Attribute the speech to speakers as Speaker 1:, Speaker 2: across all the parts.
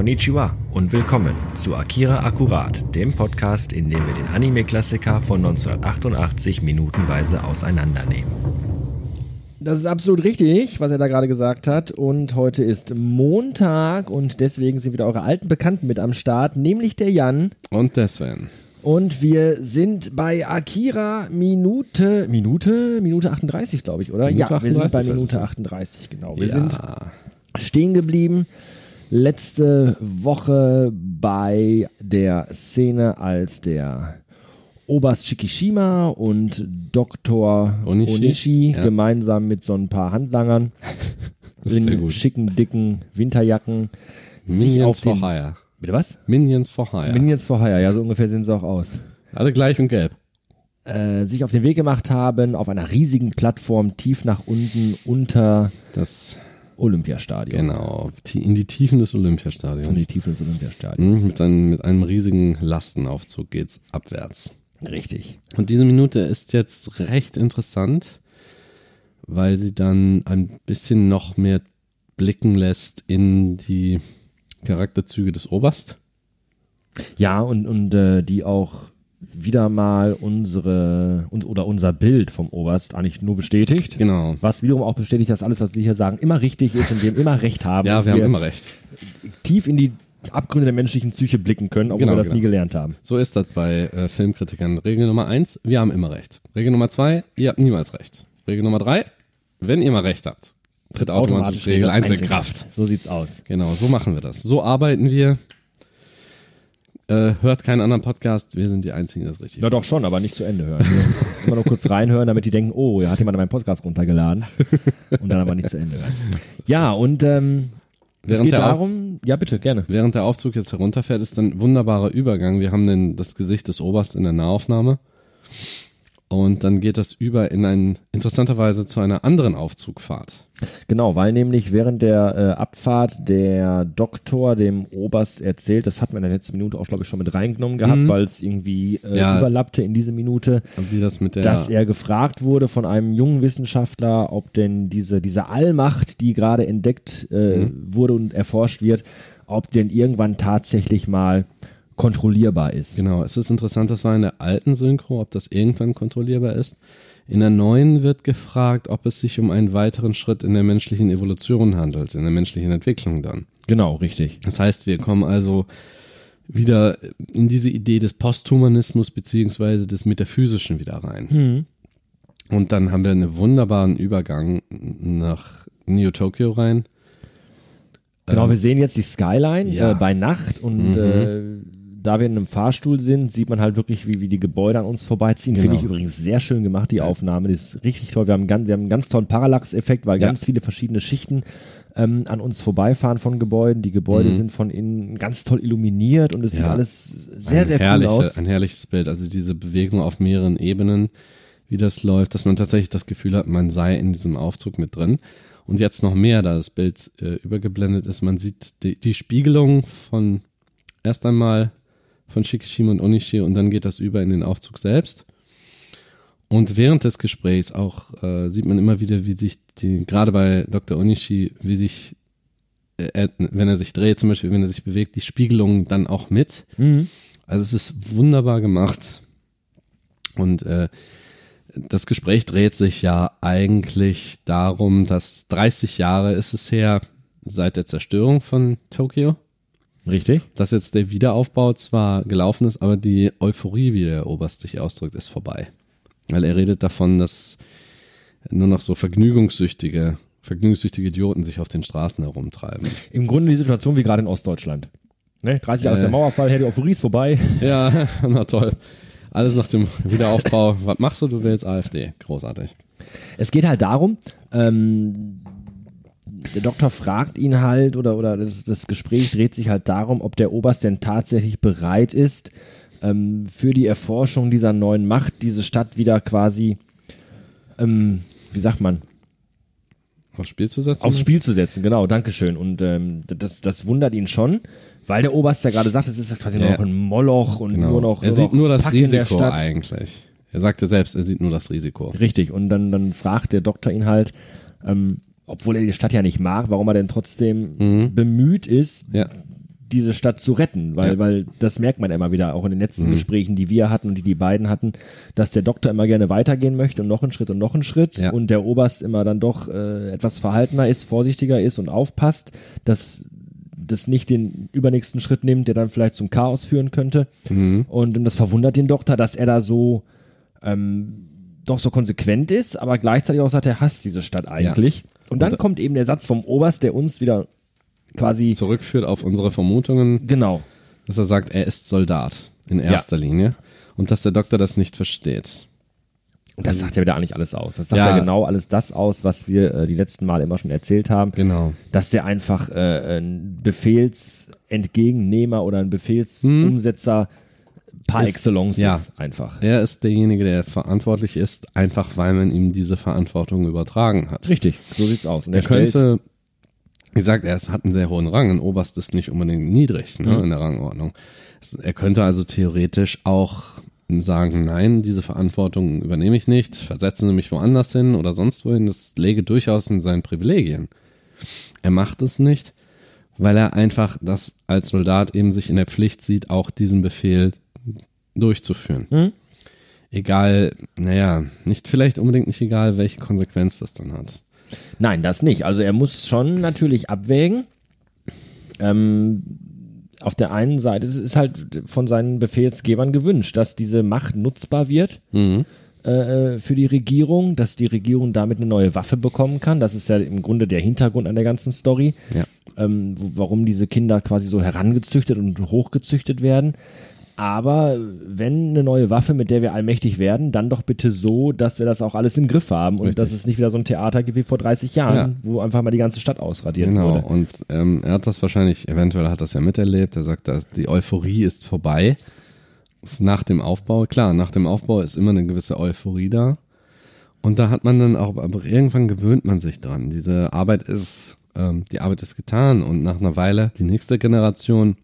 Speaker 1: Konnichiwa und willkommen zu Akira Akkurat, dem Podcast, in dem wir den Anime-Klassiker von 1988 minutenweise auseinandernehmen.
Speaker 2: Das ist absolut richtig, was er da gerade gesagt hat. Und heute ist Montag und deswegen sind wieder eure alten Bekannten mit am Start, nämlich der Jan.
Speaker 3: Und der Sven.
Speaker 2: Und wir sind bei Akira Minute, Minute, Minute 38, glaube ich, oder?
Speaker 3: Minute
Speaker 2: ja, wir sind bei
Speaker 3: 38,
Speaker 2: Minute
Speaker 3: also.
Speaker 2: 38, genau. Wir
Speaker 3: ja.
Speaker 2: sind stehen geblieben letzte Woche bei der Szene, als der Oberst Shikishima und Dr.
Speaker 3: Onishi,
Speaker 2: Onishi,
Speaker 3: ja.
Speaker 2: gemeinsam mit so ein paar Handlangern in schicken, dicken Winterjacken sich
Speaker 3: Minions
Speaker 2: auf
Speaker 3: for Hire.
Speaker 2: Bitte was?
Speaker 3: Minions for Hire.
Speaker 2: Minions for Hire, ja, so ungefähr sehen sie auch aus.
Speaker 3: Alle gleich und gelb.
Speaker 2: Äh, sich auf den Weg gemacht haben, auf einer riesigen Plattform tief nach unten unter
Speaker 3: Das,
Speaker 2: Olympiastadion.
Speaker 3: genau, in die Tiefen des
Speaker 2: In die
Speaker 3: Olympiastadions.
Speaker 2: Tiefen des Olympiastadions.
Speaker 3: Mhm, mit, seinem, mit einem riesigen Lastenaufzug geht's abwärts.
Speaker 2: Richtig.
Speaker 3: Und diese Minute ist jetzt recht interessant, weil sie dann ein bisschen noch mehr blicken lässt in die Charakterzüge des Oberst.
Speaker 2: Ja, und, und äh, die auch wieder mal unsere und, oder unser Bild vom Oberst eigentlich nur bestätigt.
Speaker 3: Genau.
Speaker 2: Was wiederum auch bestätigt, dass alles, was wir hier sagen, immer richtig ist und wir immer recht haben.
Speaker 3: Ja,
Speaker 2: und
Speaker 3: wir haben immer recht.
Speaker 2: tief in die Abgründe der menschlichen Psyche blicken können, obwohl
Speaker 3: Genau,
Speaker 2: wir das
Speaker 3: genau.
Speaker 2: nie gelernt haben.
Speaker 3: So ist das bei äh, Filmkritikern. Regel Nummer eins, wir haben immer recht. Regel Nummer zwei, ihr habt niemals recht. Regel Nummer drei, wenn ihr mal recht habt, tritt automatisch Regel eins in Kraft.
Speaker 2: So sieht's aus.
Speaker 3: Genau, so machen wir das. So arbeiten wir. Äh, hört keinen anderen Podcast, wir sind die Einzigen, die das richtig
Speaker 2: Ja, doch schon, aber nicht zu Ende hören. Immer nur kurz reinhören, damit die denken, oh, ja, hat jemand meinen Podcast runtergeladen. Und dann aber nicht zu Ende hören. Ja, und ähm, es
Speaker 3: Während
Speaker 2: geht
Speaker 3: der
Speaker 2: darum, ja bitte, gerne.
Speaker 3: Während der Aufzug jetzt herunterfährt, ist dann ein wunderbarer Übergang. Wir haben den, das Gesicht des Oberst in der Nahaufnahme. Und dann geht das über in ein, interessanterweise zu einer anderen Aufzugfahrt.
Speaker 2: Genau, weil nämlich während der äh, Abfahrt der Doktor dem Oberst erzählt, das hatten wir in der letzten Minute auch, glaube ich, schon mit reingenommen gehabt, weil es irgendwie äh,
Speaker 3: Ja.
Speaker 2: überlappte in diese Minute,
Speaker 3: das der,
Speaker 2: dass er gefragt wurde von einem jungen Wissenschaftler, ob denn diese, diese Allmacht, die gerade entdeckt äh, wurde und erforscht wird, ob denn irgendwann tatsächlich mal kontrollierbar ist.
Speaker 3: Genau, es ist interessant, das war in der alten Synchro, ob das irgendwann kontrollierbar ist. In der neuen wird gefragt, ob es sich um einen weiteren Schritt in der menschlichen Evolution handelt, in der menschlichen Entwicklung dann.
Speaker 2: Genau, richtig.
Speaker 3: Das heißt, wir kommen also wieder in diese Idee des Posthumanismus beziehungsweise des Metaphysischen wieder rein. Und dann haben wir einen wunderbaren Übergang nach Neo Tokyo rein.
Speaker 2: Genau, wir sehen jetzt die Skyline
Speaker 3: ja.
Speaker 2: äh, bei Nacht und äh, da wir in einem Fahrstuhl sind, sieht man halt wirklich, wie, wie die Gebäude an uns vorbeiziehen. Finde ich
Speaker 3: Genau.
Speaker 2: übrigens sehr schön gemacht, die Aufnahme. Das ist richtig toll. Wir haben, ganz, wir haben einen ganz tollen Parallax-Effekt, weil
Speaker 3: Ja.
Speaker 2: ganz viele verschiedene Schichten ähm, an uns vorbeifahren von Gebäuden. Die Gebäude sind von innen ganz toll illuminiert und es sieht
Speaker 3: Mhm. Ja.
Speaker 2: alles sehr,
Speaker 3: ein
Speaker 2: sehr cool
Speaker 3: herrliche,
Speaker 2: aus.
Speaker 3: Ein herrliches Bild. Also diese Bewegung auf mehreren Ebenen, wie das läuft, dass man tatsächlich das Gefühl hat, man sei in diesem Aufzug mit drin. Und jetzt noch mehr, da das Bild äh, übergeblendet ist. Man sieht die, die Spiegelung von erst einmal von Shikishima und Onishi und dann geht das über in den Aufzug selbst. Und während des Gesprächs auch äh, sieht man immer wieder, wie sich die, gerade bei Dr. Onishi, wie sich, äh, wenn er sich dreht, zum Beispiel, wenn er sich bewegt, die Spiegelung dann auch mit.
Speaker 2: Mhm.
Speaker 3: Also es ist wunderbar gemacht. Und äh, das Gespräch dreht sich ja eigentlich darum, dass 30 Jahre ist es her seit der Zerstörung von Tokio,
Speaker 2: Richtig?
Speaker 3: dass jetzt der Wiederaufbau zwar gelaufen ist, aber die Euphorie, wie der Oberst sich ausdrückt, ist vorbei. Weil er redet davon, dass nur noch so vergnügungssüchtige, vergnügungssüchtige Idioten sich auf den Straßen herumtreiben.
Speaker 2: Im Grunde die Situation wie gerade in Ostdeutschland. Ne? 30 Jahre
Speaker 3: Äh.
Speaker 2: der Mauerfall, Herr die Euphorie ist vorbei.
Speaker 3: Ja, na toll. Alles nach dem Wiederaufbau. Was machst du? Du willst AfD. Großartig.
Speaker 2: Es geht halt darum, ähm, der Doktor fragt ihn halt oder, oder das, das Gespräch dreht sich halt darum, ob der Oberst denn tatsächlich bereit ist, ähm, für die Erforschung dieser neuen Macht diese Stadt wieder quasi, ähm, wie sagt man,
Speaker 3: Aufs Spiel zu setzen?
Speaker 2: aufs Spiel zu setzen. Genau, Dankeschön. Und ähm, das, das wundert ihn schon, weil der Oberst ja gerade sagt, es ist quasi nur
Speaker 3: Ja.
Speaker 2: noch ein Moloch und
Speaker 3: Genau.
Speaker 2: nur noch
Speaker 3: er
Speaker 2: nur
Speaker 3: sieht
Speaker 2: noch
Speaker 3: nur das
Speaker 2: Pack
Speaker 3: Risiko eigentlich. Er sagte selbst, er sieht nur das Risiko.
Speaker 2: Richtig, und dann, dann fragt der Doktor ihn halt, ähm, obwohl er die Stadt ja nicht mag, warum er denn trotzdem bemüht ist,
Speaker 3: Ja,
Speaker 2: diese Stadt zu retten, weil,
Speaker 3: Ja.
Speaker 2: weil das merkt man immer wieder, auch in den letzten
Speaker 3: Mhm.
Speaker 2: Gesprächen, die wir hatten und die die beiden hatten, dass der Doktor immer gerne weitergehen möchte und noch einen Schritt und noch einen Schritt
Speaker 3: Ja.
Speaker 2: und der Oberst immer dann doch äh, etwas verhaltener ist, vorsichtiger ist und aufpasst, dass das nicht den übernächsten Schritt nimmt, der dann vielleicht zum Chaos führen könnte.
Speaker 3: Mhm.
Speaker 2: Und das verwundert den Doktor, dass er da so ähm, doch so konsequent ist, aber gleichzeitig auch sagt, er hasst diese Stadt eigentlich. Und dann
Speaker 3: Und-
Speaker 2: kommt eben der Satz vom Oberst, der uns wieder quasi
Speaker 3: Zurückführt auf unsere Vermutungen,
Speaker 2: genau.
Speaker 3: dass er sagt, er ist Soldat in erster Linie und dass der Doktor das nicht versteht.
Speaker 2: Und das sagt ja wieder eigentlich alles aus. Das sagt
Speaker 3: Ja.
Speaker 2: ja, genau alles das aus, was wir äh, die letzten Mal immer schon erzählt haben.
Speaker 3: Genau.
Speaker 2: Dass der einfach äh, ein Befehlsentgegennehmer oder ein Befehlsumsetzer par
Speaker 3: Ist-
Speaker 2: excellence
Speaker 3: ja.
Speaker 2: ist einfach.
Speaker 3: Er ist derjenige, der verantwortlich ist, einfach weil man ihm diese Verantwortung übertragen hat.
Speaker 2: Richtig, so sieht's aus. Und
Speaker 3: Er
Speaker 2: er
Speaker 3: könnte, wie gesagt, er hat einen sehr hohen Rang. Ein Oberst ist nicht unbedingt niedrig ne,
Speaker 2: Mhm.
Speaker 3: in der Rangordnung. Er könnte also theoretisch auch sagen, nein, diese Verantwortung übernehme ich nicht, versetzen Sie mich woanders hin oder sonst wohin. Das läge durchaus in seinen Privilegien. Er macht es nicht, weil er einfach das als Soldat eben sich in der Pflicht sieht, auch diesen Befehl durchzuführen.
Speaker 2: Mhm.
Speaker 3: Egal, naja, nicht vielleicht unbedingt nicht egal, welche Konsequenz das dann hat.
Speaker 2: Nein, das nicht. Also er muss schon natürlich abwägen. Ähm, auf der einen Seite es ist halt von seinen Befehlsgebern gewünscht, dass diese Macht nutzbar wird
Speaker 3: Mhm.
Speaker 2: äh, für die Regierung, dass die Regierung damit eine neue Waffe bekommen kann. Das ist ja im Grunde der Hintergrund an der ganzen Story,
Speaker 3: Ja.
Speaker 2: ähm, warum diese Kinder quasi so herangezüchtet und hochgezüchtet werden. Aber wenn eine neue Waffe, mit der wir allmächtig werden, dann doch bitte so, dass wir das auch alles im Griff haben und
Speaker 3: Richtig.
Speaker 2: dass es nicht wieder so ein Theater gibt wie vor 30 Jahren,
Speaker 3: Ja.
Speaker 2: wo einfach mal die ganze Stadt ausradiert
Speaker 3: Genau,
Speaker 2: wurde.
Speaker 3: und ähm, er hat das wahrscheinlich, eventuell hat das ja miterlebt, er sagt, dass die Euphorie ist vorbei nach dem Aufbau. Klar, nach dem Aufbau ist immer eine gewisse Euphorie da. Und da hat man dann auch, aber irgendwann gewöhnt man sich dran. Diese Arbeit ist, ähm, die Arbeit ist getan und nach einer Weile die nächste Generation,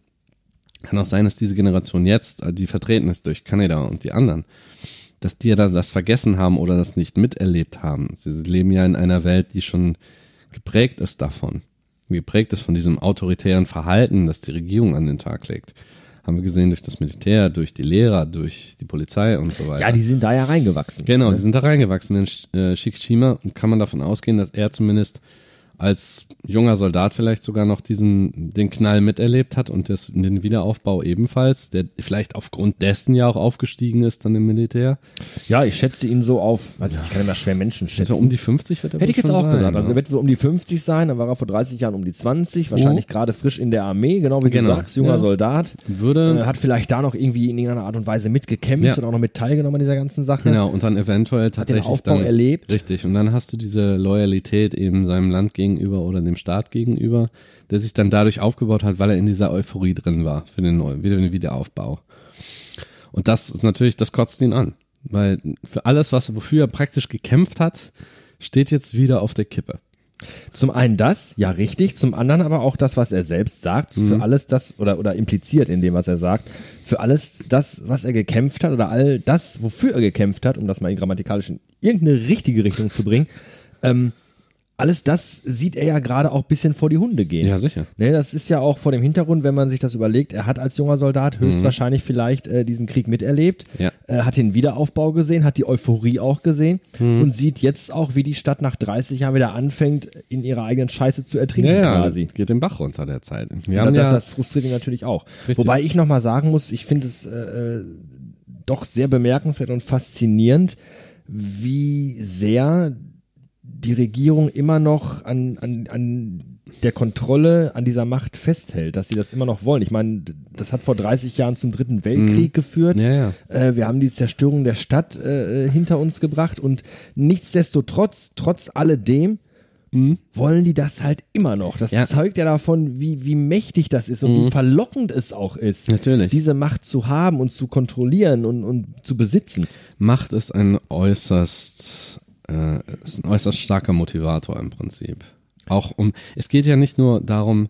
Speaker 3: kann auch sein, dass diese Generation jetzt, äh, die vertreten ist durch Kanada und die anderen, dass die ja das vergessen haben oder das nicht miterlebt haben. Sie leben ja in einer Welt, die schon geprägt ist davon. Geprägt ist von diesem autoritären Verhalten, das die Regierung an den Tag legt. Haben wir gesehen durch das Militär, durch die Lehrer, durch die Polizei und so weiter.
Speaker 2: Ja, die sind da ja reingewachsen.
Speaker 3: Genau, die sind da reingewachsen. In äh, Shikishima kann man davon ausgehen, dass er zumindest als junger Soldat vielleicht sogar noch diesen, den Knall miterlebt hat und das, den Wiederaufbau ebenfalls, der vielleicht aufgrund dessen ja auch aufgestiegen ist dann im Militär.
Speaker 2: Ja, ich schätze ihn so auf, weiß ich, kann immer schwer Menschen schätzen.
Speaker 3: um die 50 wird er
Speaker 2: Hätte ich jetzt auch
Speaker 3: sein,
Speaker 2: gesagt. Also er wird wohl um die 50 sein, dann war er vor 30 Jahren um die 20, wahrscheinlich gerade frisch in der Armee, genau wie
Speaker 3: Genau,
Speaker 2: du sagst, junger
Speaker 3: ja.
Speaker 2: Soldat.
Speaker 3: Würde-
Speaker 2: Äh, hat vielleicht da noch irgendwie in irgendeiner Art und Weise mitgekämpft
Speaker 3: Ja.
Speaker 2: und auch noch mit teilgenommen an dieser ganzen Sache.
Speaker 3: Genau, und dann eventuell
Speaker 2: den
Speaker 3: tatsächlich
Speaker 2: Aufbau
Speaker 3: dann,
Speaker 2: erlebt.
Speaker 3: Richtig, und dann hast du diese Loyalität eben seinem Land gegenüber oder dem Staat gegenüber, der sich dann dadurch aufgebaut hat, weil er in dieser Euphorie drin war für den, Neu für den Wiederaufbau. Und das ist natürlich, das kotzt ihn an, weil für alles, was wofür er praktisch gekämpft hat, steht jetzt wieder auf der Kippe.
Speaker 2: Zum einen das, ja richtig, zum anderen aber auch das, was er selbst sagt,
Speaker 3: Mhm.
Speaker 2: für alles das oder, oder impliziert in dem, was er sagt, für alles das, was er gekämpft hat oder all das, wofür er gekämpft hat, um das mal grammatikalisch in irgendeine richtige Richtung zu bringen, ähm, alles das sieht er ja gerade auch ein bisschen vor die Hunde gehen.
Speaker 3: Ja, sicher.
Speaker 2: Ne, das ist ja auch vor dem Hintergrund, wenn man sich das überlegt, er hat als junger Soldat höchstwahrscheinlich vielleicht äh, diesen Krieg miterlebt,
Speaker 3: Mhm. Ja.
Speaker 2: äh, hat den Wiederaufbau gesehen, hat die Euphorie auch gesehen
Speaker 3: Mhm.
Speaker 2: und sieht jetzt auch, wie die Stadt nach 30 Jahren wieder anfängt, in ihrer eigenen Scheiße zu ertrinken
Speaker 3: Ja, ja,
Speaker 2: quasi.
Speaker 3: geht den Bach runter der Zeit. Wir
Speaker 2: Ja,
Speaker 3: haben
Speaker 2: das,
Speaker 3: ja,
Speaker 2: das frustriert ihn natürlich auch.
Speaker 3: Richtig.
Speaker 2: Wobei ich nochmal sagen muss, ich finde es äh, äh, doch sehr bemerkenswert und faszinierend, wie sehr die Regierung immer noch an, an, an der Kontrolle, an dieser Macht festhält, dass sie das immer noch wollen. Ich meine, das hat vor 30 Jahren zum Dritten Weltkrieg geführt.
Speaker 3: Mhm. Ja, ja.
Speaker 2: Äh, wir haben die Zerstörung der Stadt äh, hinter uns gebracht und nichtsdestotrotz, trotz alledem, wollen die das halt immer noch. Das
Speaker 3: Mhm. Ja.
Speaker 2: zeugt ja davon, wie, wie mächtig das ist und wie verlockend es auch ist,
Speaker 3: Natürlich.
Speaker 2: diese Macht zu haben und zu kontrollieren und, und zu besitzen.
Speaker 3: Macht ist ein äußerst, äh, ist ein äußerst starker Motivator im Prinzip. Auch um, es geht ja nicht nur darum,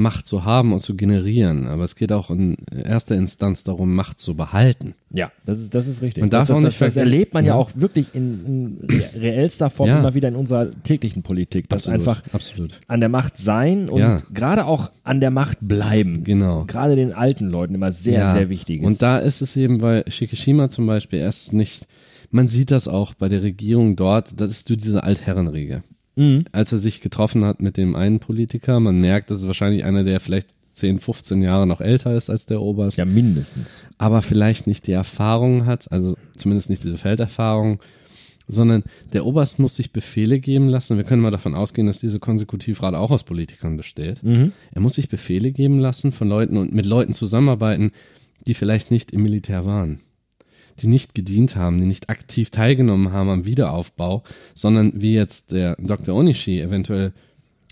Speaker 3: Macht zu haben und zu generieren, aber es geht auch in erster Instanz darum, Macht zu behalten.
Speaker 2: Ja, das ist, das ist richtig.
Speaker 3: Darf
Speaker 2: das, das, das, das erlebt man ja,
Speaker 3: Ja.
Speaker 2: auch wirklich in, in re- reellster Form
Speaker 3: Ja.
Speaker 2: immer wieder in unserer täglichen Politik. Dass einfach
Speaker 3: absolut.
Speaker 2: an der Macht sein und
Speaker 3: Ja.
Speaker 2: gerade auch an der Macht bleiben.
Speaker 3: Genau.
Speaker 2: Gerade den alten Leuten immer sehr, sehr wichtig ist.
Speaker 3: Und da ist es eben, weil Shikishima zum Beispiel erst nicht, man sieht das auch bei der Regierung dort, das ist diese Altherrenriege.
Speaker 2: Mhm.
Speaker 3: Als er sich getroffen hat mit dem einen Politiker, man merkt, das ist wahrscheinlich einer, der vielleicht 10, 15 Jahre noch älter ist als der Oberst,
Speaker 2: ja, mindestens.
Speaker 3: aber vielleicht nicht die Erfahrung hat, also zumindest nicht diese Felderfahrung, sondern der Oberst muss sich Befehle geben lassen. Wir können mal davon ausgehen, dass diese Konsecutivrat auch aus Politikern besteht. Er muss sich Befehle geben lassen von Leuten und mit Leuten zusammenarbeiten, die vielleicht nicht im Militär waren, die nicht gedient haben, die nicht aktiv teilgenommen haben am Wiederaufbau, sondern wie jetzt der Dr. Onishi eventuell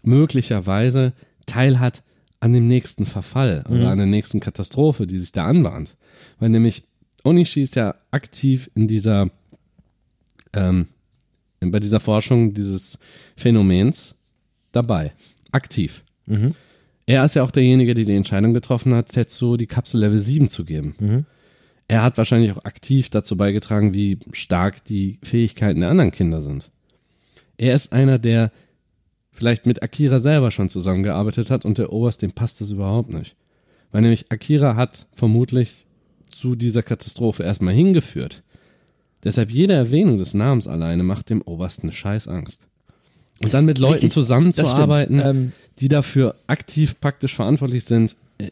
Speaker 3: möglicherweise teil hat an dem nächsten Verfall oder an der nächsten Katastrophe, die sich da anbahnt. Weil nämlich Onishi ist ja aktiv in dieser, ähm, bei dieser Forschung dieses Phänomens dabei. Aktiv. Er ist ja auch derjenige, der die Entscheidung getroffen hat, Tetsu die Kapsel Level 7 zu geben. Er hat wahrscheinlich auch aktiv dazu beigetragen, wie stark die Fähigkeiten der anderen Kinder sind. Er ist einer, der vielleicht mit Akira selber schon zusammengearbeitet hat und der Oberst, dem passt das überhaupt nicht. Weil nämlich Akira hat vermutlich zu dieser Katastrophe erstmal hingeführt. Deshalb jede Erwähnung des Namens alleine macht dem Oberst eine Scheißangst. Und dann mit Leuten
Speaker 2: Richtig,
Speaker 3: zusammenzuarbeiten.
Speaker 2: Ähm,
Speaker 3: die dafür aktiv praktisch verantwortlich sind, äh,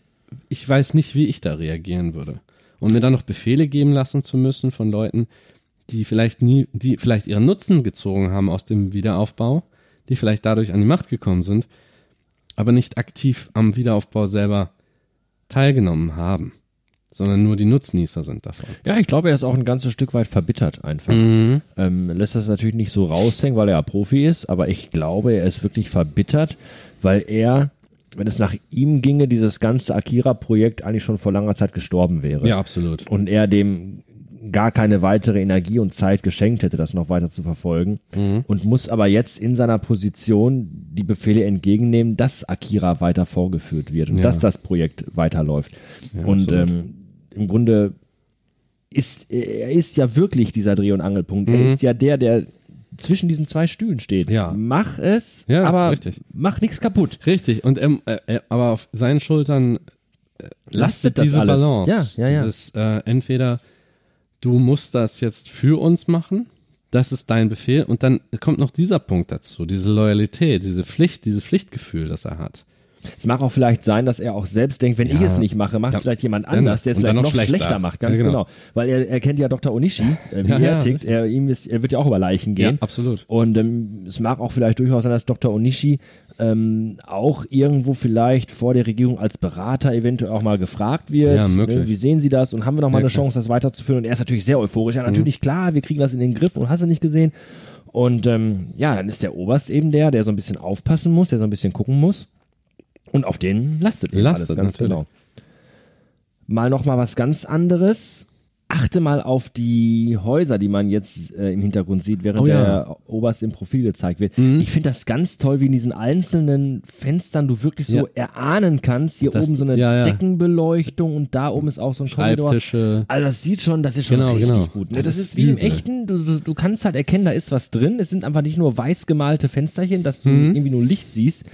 Speaker 3: ich weiß nicht, wie ich da reagieren würde. Und mir dann noch Befehle geben lassen zu müssen von Leuten, die vielleicht nie, die vielleicht ihren Nutzen gezogen haben aus dem Wiederaufbau, die vielleicht dadurch an die Macht gekommen sind, aber nicht aktiv am Wiederaufbau selber teilgenommen haben, sondern nur die Nutznießer sind davon.
Speaker 2: Ja, ich glaube, er ist auch ein ganzes Stück weit verbittert einfach.
Speaker 3: Mhm.
Speaker 2: Ähm, lässt das natürlich nicht so raushängen, weil er ja Profi ist, aber ich glaube, er ist wirklich verbittert, weil er, wenn es nach ihm ginge, dieses ganze Akira-Projekt eigentlich schon vor langer Zeit gestorben wäre.
Speaker 3: Ja, absolut.
Speaker 2: Und er dem gar keine weitere Energie und Zeit geschenkt hätte, das noch weiter zu verfolgen.
Speaker 3: Mhm.
Speaker 2: Und muss aber jetzt in seiner Position die Befehle entgegennehmen, dass Akira weiter vorgeführt wird und
Speaker 3: Ja.
Speaker 2: dass das Projekt weiterläuft.
Speaker 3: Ja,
Speaker 2: und ähm, im Grunde ist er ist ja wirklich dieser Dreh- und Angelpunkt. Er ist ja der, der zwischen diesen zwei Stühlen steht.
Speaker 3: Ja.
Speaker 2: Mach es,
Speaker 3: Ja,
Speaker 2: aber
Speaker 3: richtig.
Speaker 2: mach nichts kaputt.
Speaker 3: Richtig, und ähm, äh, äh, aber auf seinen Schultern äh, lastet
Speaker 2: das
Speaker 3: diese
Speaker 2: alles.
Speaker 3: Balance.
Speaker 2: Ja, ja, ja.
Speaker 3: Dieses, äh, entweder du musst das jetzt für uns machen, das ist dein Befehl, und dann kommt noch dieser Punkt dazu, diese Loyalität, diese Pflicht, dieses Pflichtgefühl, das er hat.
Speaker 2: Es mag auch vielleicht sein, dass er auch selbst denkt, wenn ich
Speaker 3: Ja.
Speaker 2: es nicht mache, macht es vielleicht jemand anders, der es vielleicht noch
Speaker 3: noch
Speaker 2: schlechter,
Speaker 3: schlechter.
Speaker 2: macht. Ganz genau.
Speaker 3: genau.
Speaker 2: Weil er, er kennt ja Dr. Onishi, äh, wie er tickt. Er, ihm ist, er wird ja auch über Leichen gehen.
Speaker 3: Absolut.
Speaker 2: Und ähm, es mag auch vielleicht durchaus sein, dass Dr. Onishi ähm, auch irgendwo vielleicht vor der Regierung als Berater eventuell auch mal gefragt wird.
Speaker 3: Ja, möglich.
Speaker 2: Ne? Wie sehen Sie das? Und haben wir noch mal eine
Speaker 3: Ja, klar.
Speaker 2: Chance, das weiterzuführen? Und er ist natürlich sehr euphorisch. Ja,
Speaker 3: Mhm.
Speaker 2: natürlich, klar, wir kriegen das in den Griff und hast du nicht gesehen. Und ähm, ja, dann ist der Oberst eben der, der so ein bisschen aufpassen muss, der so ein bisschen gucken muss. Und auf den lastet eben
Speaker 3: Lastet,
Speaker 2: alles ganz
Speaker 3: natürlich.
Speaker 2: genau. Mal noch mal was ganz anderes. Achte mal auf die Häuser, die man jetzt äh, im Hintergrund sieht, während
Speaker 3: Oh ja. Mhm.
Speaker 2: der Oberst im Profil gezeigt wird. Ich finde das ganz toll, wie in diesen einzelnen Fenstern du wirklich so
Speaker 3: Ja.
Speaker 2: erahnen kannst. Hier
Speaker 3: Das-
Speaker 2: oben so eine
Speaker 3: ja.
Speaker 2: Deckenbeleuchtung und da oben ist auch so ein.
Speaker 3: Schreibtische.
Speaker 2: Also das sieht schon, das ist schon
Speaker 3: Genau,
Speaker 2: richtig
Speaker 3: genau.
Speaker 2: gut. Ne?
Speaker 3: Das
Speaker 2: Das,
Speaker 3: ist
Speaker 2: wie im echten, du, du, du kannst halt erkennen, da ist was drin. Es sind einfach nicht nur weiß gemalte Fensterchen, dass du
Speaker 3: Mhm.
Speaker 2: irgendwie nur Licht siehst,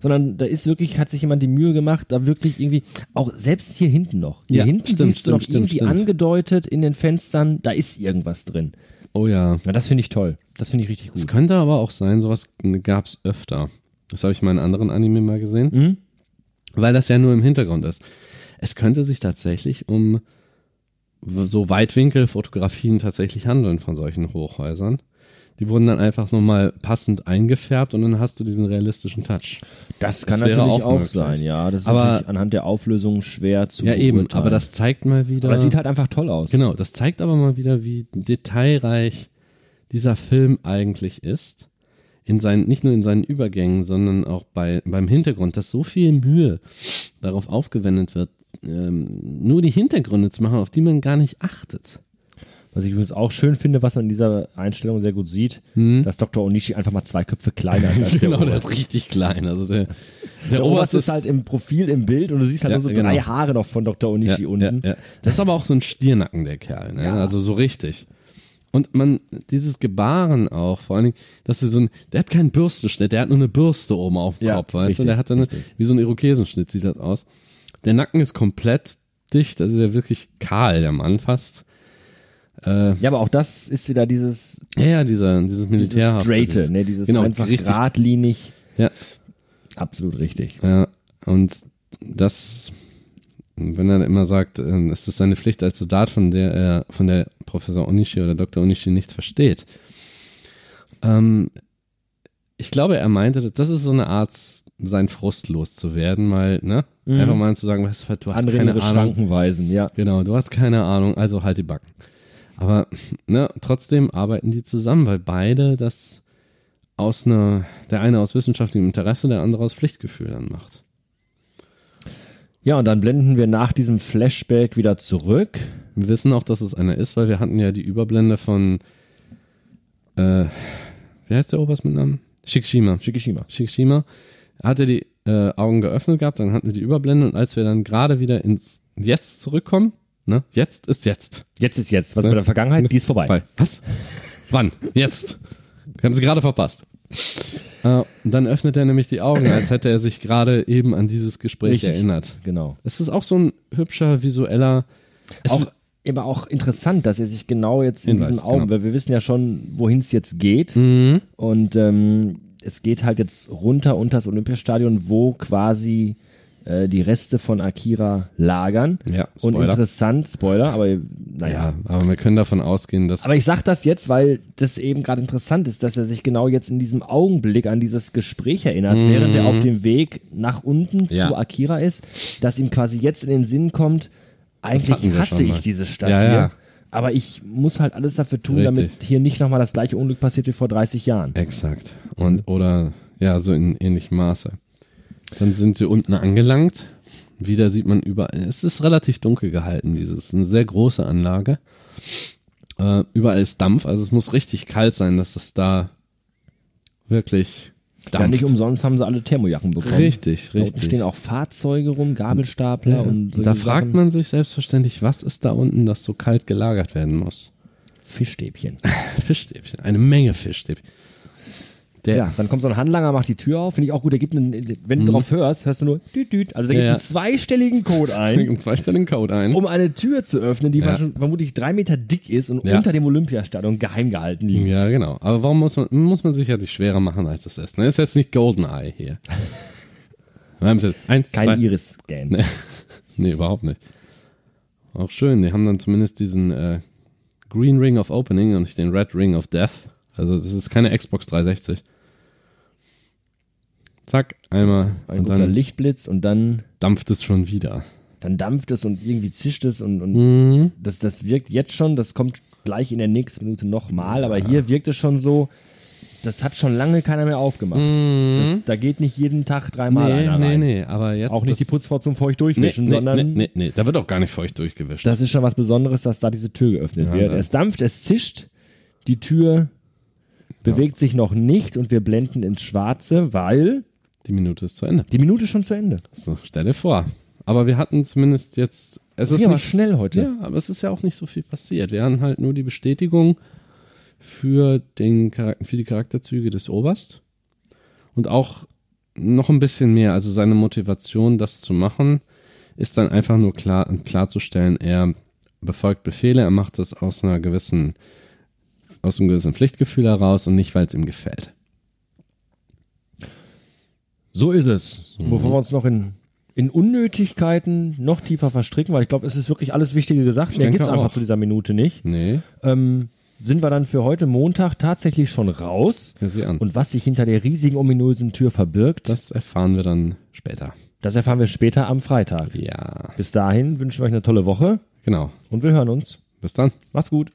Speaker 2: sondern da ist wirklich, hat sich jemand die Mühe gemacht, da wirklich irgendwie, auch selbst hier hinten noch. Hier hinten
Speaker 3: stimmt,
Speaker 2: siehst du noch
Speaker 3: stimmt, stimmt,
Speaker 2: irgendwie
Speaker 3: stimmt.
Speaker 2: angedeutet in den Fenstern, da ist irgendwas drin.
Speaker 3: Oh ja.
Speaker 2: Ja, das finde ich toll. Das finde ich richtig
Speaker 3: Es
Speaker 2: gut.
Speaker 3: könnte aber auch sein, sowas gab es öfter. Das habe ich mal in anderen Anime mal gesehen.
Speaker 2: Mhm.
Speaker 3: Weil das ja nur im Hintergrund ist. Es könnte sich tatsächlich um so Weitwinkelfotografien tatsächlich handeln von solchen Hochhäusern. Die wurden dann einfach nochmal passend eingefärbt und dann hast du diesen realistischen Touch.
Speaker 2: Das kann
Speaker 3: Das wäre
Speaker 2: natürlich
Speaker 3: auch
Speaker 2: auch, sein, ja. Das ist
Speaker 3: Aber-
Speaker 2: natürlich anhand der Auflösung schwer zu
Speaker 3: Ja, eben,
Speaker 2: beurteilen.
Speaker 3: aber das zeigt mal wieder.
Speaker 2: aber das sieht halt einfach toll aus.
Speaker 3: Genau, das zeigt aber mal wieder, wie detailreich dieser Film eigentlich ist. In seinen, nicht nur in seinen Übergängen, sondern auch bei, beim Hintergrund, dass so viel Mühe darauf aufgewendet wird, ähm, nur die Hintergründe zu machen, auf die man gar nicht achtet.
Speaker 2: Was ich übrigens auch schön finde, was man in dieser Einstellung sehr gut sieht, dass Dr. Onishi einfach mal zwei Köpfe kleiner ist als
Speaker 3: genau,
Speaker 2: der
Speaker 3: der
Speaker 2: Oberst.
Speaker 3: ist richtig klein. Also der,
Speaker 2: Der, Oberst ist halt im Profil im Bild und du siehst halt
Speaker 3: Ja,
Speaker 2: nur so
Speaker 3: genau.
Speaker 2: drei Haare noch von Dr. Onishi unten.
Speaker 3: Ja, ja. Das ist aber auch so ein Stiernacken, der Kerl, ne?
Speaker 2: Ja.
Speaker 3: Also so richtig. Und man, dieses Gebaren auch, vor allen Dingen, dass er so ein, der hat keinen Bürstenschnitt, der hat nur eine Bürste oben auf dem
Speaker 2: Ja,
Speaker 3: Kopf, weißt
Speaker 2: richtig,
Speaker 3: du? Der hat dann wie so ein Irokesenschnitt sieht das aus. Der Nacken ist komplett dicht, also der wirklich kahl, der Mann fast. Äh,
Speaker 2: Ja, aber auch das ist wieder dieses,
Speaker 3: ja, ja, dieser, dieses
Speaker 2: dieses
Speaker 3: Militär.
Speaker 2: Straighte, ne? dieses
Speaker 3: Genau,
Speaker 2: einfach
Speaker 3: richtig.
Speaker 2: geradlinig.
Speaker 3: Ja,
Speaker 2: Absolut richtig.
Speaker 3: Ja, und das, wenn er immer sagt, ähm, es ist seine Pflicht als Soldat, von der er, von der Professor Onishi oder Dr. Onishi nichts versteht. Ähm, ich glaube, er meinte, das ist so eine Art, sein Frust loszuwerden, mal, ne?
Speaker 2: Mhm.
Speaker 3: Einfach mal zu sagen, weißt du, du hast
Speaker 2: Andere
Speaker 3: keine Ahnung.
Speaker 2: Schranken weisen, ja.
Speaker 3: Genau, du hast keine Ahnung, also halt die Backen. Aber ne, trotzdem arbeiten die zusammen, weil beide das aus einer, der eine aus wissenschaftlichem Interesse, der andere aus Pflichtgefühl dann macht.
Speaker 2: Ja, und dann blenden wir nach diesem Flashback wieder zurück.
Speaker 3: Wir wissen auch, dass es einer ist, weil wir hatten ja die Überblende von, äh, wie heißt der Oberst mit Namen? Shikishima.
Speaker 2: Shikishima.
Speaker 3: Shikishima. Er hatte die äh, Augen geöffnet gehabt, dann hatten wir die Überblende und als wir dann gerade wieder ins Jetzt zurückkommen, ne, jetzt ist jetzt.
Speaker 2: Jetzt ist jetzt. Was
Speaker 3: Ne?
Speaker 2: mit der Vergangenheit? Die ist vorbei.
Speaker 3: Bei. Was? Wann? Jetzt. Wir haben sie gerade verpasst. Äh, und dann öffnet er nämlich die Augen, als hätte er sich gerade eben an dieses Gespräch
Speaker 2: Richtig.
Speaker 3: erinnert.
Speaker 2: Genau.
Speaker 3: Es ist auch so ein hübscher visueller. Es
Speaker 2: auch immer auch interessant, dass er sich genau jetzt in
Speaker 3: Hinweis,
Speaker 2: diesem Augen,
Speaker 3: genau.
Speaker 2: weil wir wissen ja schon, wohin es jetzt geht.
Speaker 3: Mhm.
Speaker 2: Und ähm, es geht halt jetzt runter unter das Olympiastadion, wo quasi äh, die Reste von Akira lagern.
Speaker 3: Ja,
Speaker 2: Und
Speaker 3: Spoiler.
Speaker 2: interessant, Spoiler, aber naja.
Speaker 3: Ja, aber wir können davon ausgehen, dass.
Speaker 2: Aber ich sag das jetzt, weil das eben gerade interessant ist, dass er sich genau jetzt in diesem Augenblick an dieses Gespräch erinnert, während er auf dem Weg nach unten
Speaker 3: Mhm. Ja.
Speaker 2: zu Akira ist, dass ihm quasi jetzt in den Sinn kommt, eigentlich hasse ich diese Stadt
Speaker 3: Ja,
Speaker 2: hier.
Speaker 3: ja.
Speaker 2: Aber ich muss halt alles dafür tun,
Speaker 3: Richtig.
Speaker 2: damit hier nicht nochmal das gleiche Unglück passiert wie vor 30 Jahren.
Speaker 3: Exakt. Und oder ja, so in ähnlichem Maße. Dann sind sie unten angelangt. Wieder sieht man überall. Es ist relativ dunkel gehalten, dieses. Es ist eine sehr große Anlage. Äh, überall ist Dampf, also es muss richtig kalt sein, dass es da wirklich dampft.
Speaker 2: Ja, nicht umsonst haben sie alle Thermojacken bekommen.
Speaker 3: Richtig,
Speaker 2: Da unten
Speaker 3: richtig.
Speaker 2: stehen auch Fahrzeuge rum, Gabelstapler
Speaker 3: Ja,
Speaker 2: und solche
Speaker 3: da fragt
Speaker 2: Sachen.
Speaker 3: man sich selbstverständlich, was ist da unten, das so kalt gelagert werden muss?
Speaker 2: Fischstäbchen.
Speaker 3: Fischstäbchen, eine Menge Fischstäbchen. Der,
Speaker 2: Ja, dann kommt so ein Handlanger, macht die Tür auf. Finde ich auch gut. Der gibt einen, wenn du drauf hörst, hörst du nur düt, düt. Also der gibt
Speaker 3: Mhm. Ja.
Speaker 2: einen zweistelligen Code ein,
Speaker 3: einen zweistelligen Code ein.
Speaker 2: um eine Tür zu öffnen, die
Speaker 3: Ja.
Speaker 2: vermutlich drei Meter dick ist und unter dem Olympiastadion geheim gehalten liegt.
Speaker 3: Ja, genau. Aber warum muss man, muss man sich ja nicht schwerer machen, als es ist? Ne? Ist jetzt nicht Goldeneye hier. Eins,
Speaker 2: Kein Iris-Scan.
Speaker 3: Nee. nee, überhaupt nicht. Auch schön, die haben dann zumindest diesen äh, Green Ring of Opening und nicht den Red Ring of Death. Also das ist keine Xbox 360. Zack, einmal
Speaker 2: Ein kurzer Lichtblitz und dann,
Speaker 3: dampft es schon wieder.
Speaker 2: dann dampft es und irgendwie zischt es und, und
Speaker 3: Mhm.
Speaker 2: das, das wirkt jetzt schon, das kommt gleich in der nächsten Minute nochmal, aber hier wirkt es schon so, das hat schon lange keiner mehr aufgemacht. Das, da geht nicht jeden Tag dreimal.
Speaker 3: Nee,
Speaker 2: einer
Speaker 3: nee,
Speaker 2: rein.
Speaker 3: nee, aber jetzt
Speaker 2: Auch nicht die Putzfrau zum feucht
Speaker 3: nee,
Speaker 2: durchwischen,
Speaker 3: nee,
Speaker 2: sondern
Speaker 3: nee, nee, nee, da wird auch gar nicht feucht durchgewischt.
Speaker 2: das ist schon was Besonderes, dass da diese Tür geöffnet
Speaker 3: Ja,
Speaker 2: wird. Es dampft, es zischt, die Tür bewegt sich noch nicht und wir blenden ins Schwarze, weil
Speaker 3: die Minute ist zu Ende.
Speaker 2: die Minute ist schon zu Ende.
Speaker 3: So, stell dir vor. Aber wir hatten zumindest jetzt. Es ist nicht
Speaker 2: schnell heute.
Speaker 3: Ja, aber es ist ja auch nicht so viel passiert. Wir haben halt nur die Bestätigung für, den, für die Charakterzüge des Oberst und auch noch ein bisschen mehr. Also seine Motivation, das zu machen, ist dann einfach nur klar, klarzustellen, er befolgt Befehle, er macht das aus einer gewissen, aus einem gewissen Pflichtgefühl heraus und nicht, weil es ihm gefällt.
Speaker 2: So ist es.
Speaker 3: Mhm.
Speaker 2: Bevor wir uns noch in, in Unnötigkeiten noch tiefer verstricken, weil ich glaube, es ist wirklich alles Wichtige gesagt. Mehr
Speaker 3: denke
Speaker 2: gibt es einfach zu dieser Minute nicht.
Speaker 3: Nee,
Speaker 2: Ähm, sind wir dann für heute Montag tatsächlich schon raus.
Speaker 3: an.
Speaker 2: Und was sich hinter der riesigen ominösen Tür verbirgt,
Speaker 3: das erfahren wir dann später.
Speaker 2: das erfahren wir später am Freitag.
Speaker 3: Ja,
Speaker 2: Bis dahin wünschen wir euch eine tolle Woche
Speaker 3: genau.
Speaker 2: und wir hören uns.
Speaker 3: Bis dann.
Speaker 2: Macht's gut.